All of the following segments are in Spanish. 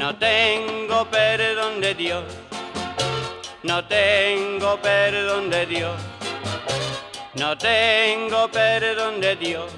No tengo perdón de Dios, no tengo perdón de Dios, no tengo perdón de Dios.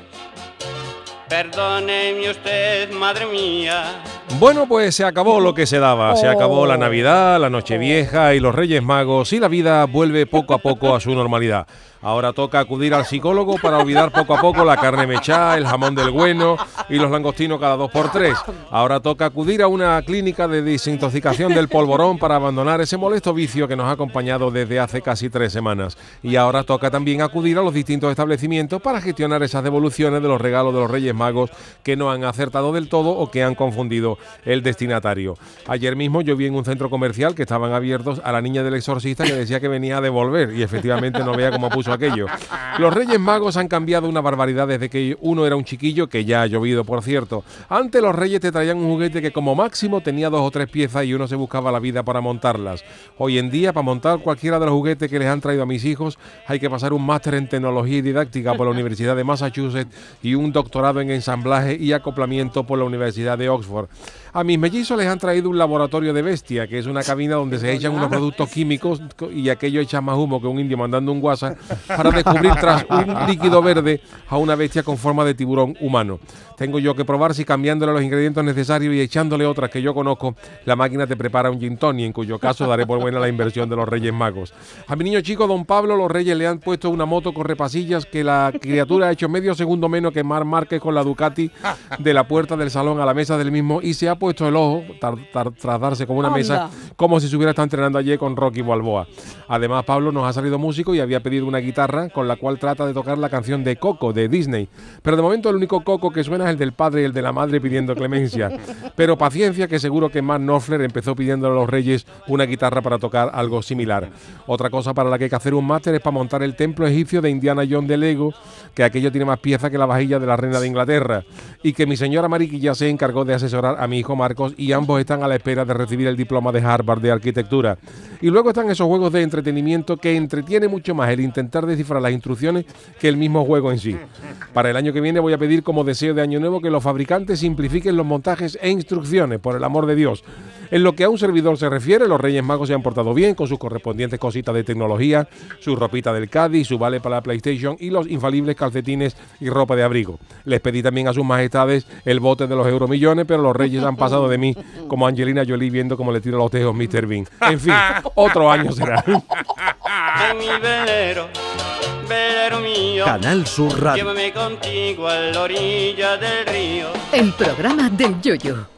Perdóneme usted, madre mía. Bueno, pues se acabó lo que se daba. Se acabó la Navidad, la Nochevieja y los Reyes Magos y la vida vuelve poco a poco a su normalidad. Ahora toca acudir al psicólogo para olvidar poco a poco la carne mechada, el jamón del bueno y los langostinos cada dos por tres. Ahora toca acudir a una clínica de desintoxicación del polvorón para abandonar ese molesto vicio que nos ha acompañado desde hace casi tres semanas. Y ahora toca también acudir a los distintos establecimientos para gestionar esas devoluciones de los regalos de los Reyes Magos que no han acertado del todo o que han confundido el destinatario. Ayer mismo yo vi en un centro comercial que estaban abiertos a la niña del exorcista que decía que venía a devolver y efectivamente no veía cómo puso aquello. Los Reyes Magos han cambiado una barbaridad desde que uno era un chiquillo, que ya ha llovido, por cierto. Antes los Reyes te traían un juguete que como máximo tenía dos o tres piezas y uno se buscaba la vida para montarlas. Hoy en día, para montar cualquiera de los juguetes que les han traído a mis hijos, hay que pasar un máster en tecnología y didáctica por la Universidad de Massachusetts y un doctorado en ensamblaje y acoplamiento por la Universidad de Oxford. A mis mellizos les han traído un laboratorio de bestia, que es una cabina donde se echan unos productos químicos y aquello echa más humo que un indio mandando un WhatsApp para descubrir tras un líquido verde a una bestia con forma de tiburón humano. Tengo yo que probar si cambiándole los ingredientes necesarios y echándole otras que yo conozco, la máquina te prepara un gin tonic, en cuyo caso daré por buena la inversión de los Reyes Magos. A mi niño chico, don Pablo, los Reyes le han puesto una moto con repasillas que la criatura ha hecho medio segundo menos que Mar Márquez con la Ducati de la puerta del salón a la mesa del mismo y se ha puesto el ojo tras darse como una mesa como si se hubiera estado entrenando ayer con Rocky Balboa. Además, Pablo nos ha salido músico y había pedido una guitarra con la cual trata de tocar la canción de Coco de Disney. Pero de momento el único Coco que suena es el del padre y el de la madre pidiendo clemencia. Pero paciencia que seguro que Matt Knopfler empezó pidiendo a los reyes una guitarra para tocar algo similar. Otra cosa para la que hay que hacer un máster es para montar el templo egipcio de Indiana Jones de Lego, que aquello tiene más piezas que la vajilla de la reina de Inglaterra. Y que mi señora Mariki ya se encargó de asesorar a mi hijo Marcos y ambos están a la espera de recibir el diploma de Harvard de arquitectura. Y luego están esos juegos de entretenimiento que entretiene mucho más el intentar descifrar las instrucciones que el mismo juego en sí. Para el año que viene voy a pedir como deseo de año nuevo que los fabricantes simplifiquen los montajes e instrucciones, por el amor de Dios. En lo que a un servidor se refiere, los Reyes Magos se han portado bien con sus correspondientes cositas de tecnología, su ropita del Cádiz, su vale para la PlayStation y los infalibles calcetines y ropa de abrigo. Les pedí también a sus majestades el bote de los euromillones, pero los Reyes han pasado de mí como Angelina Jolie viendo cómo le tira los tejos Mr. Bean. En fin, otro año será. Canal Sur Radio. Llévame contigo a la orilla del río. El programa del Yoyo.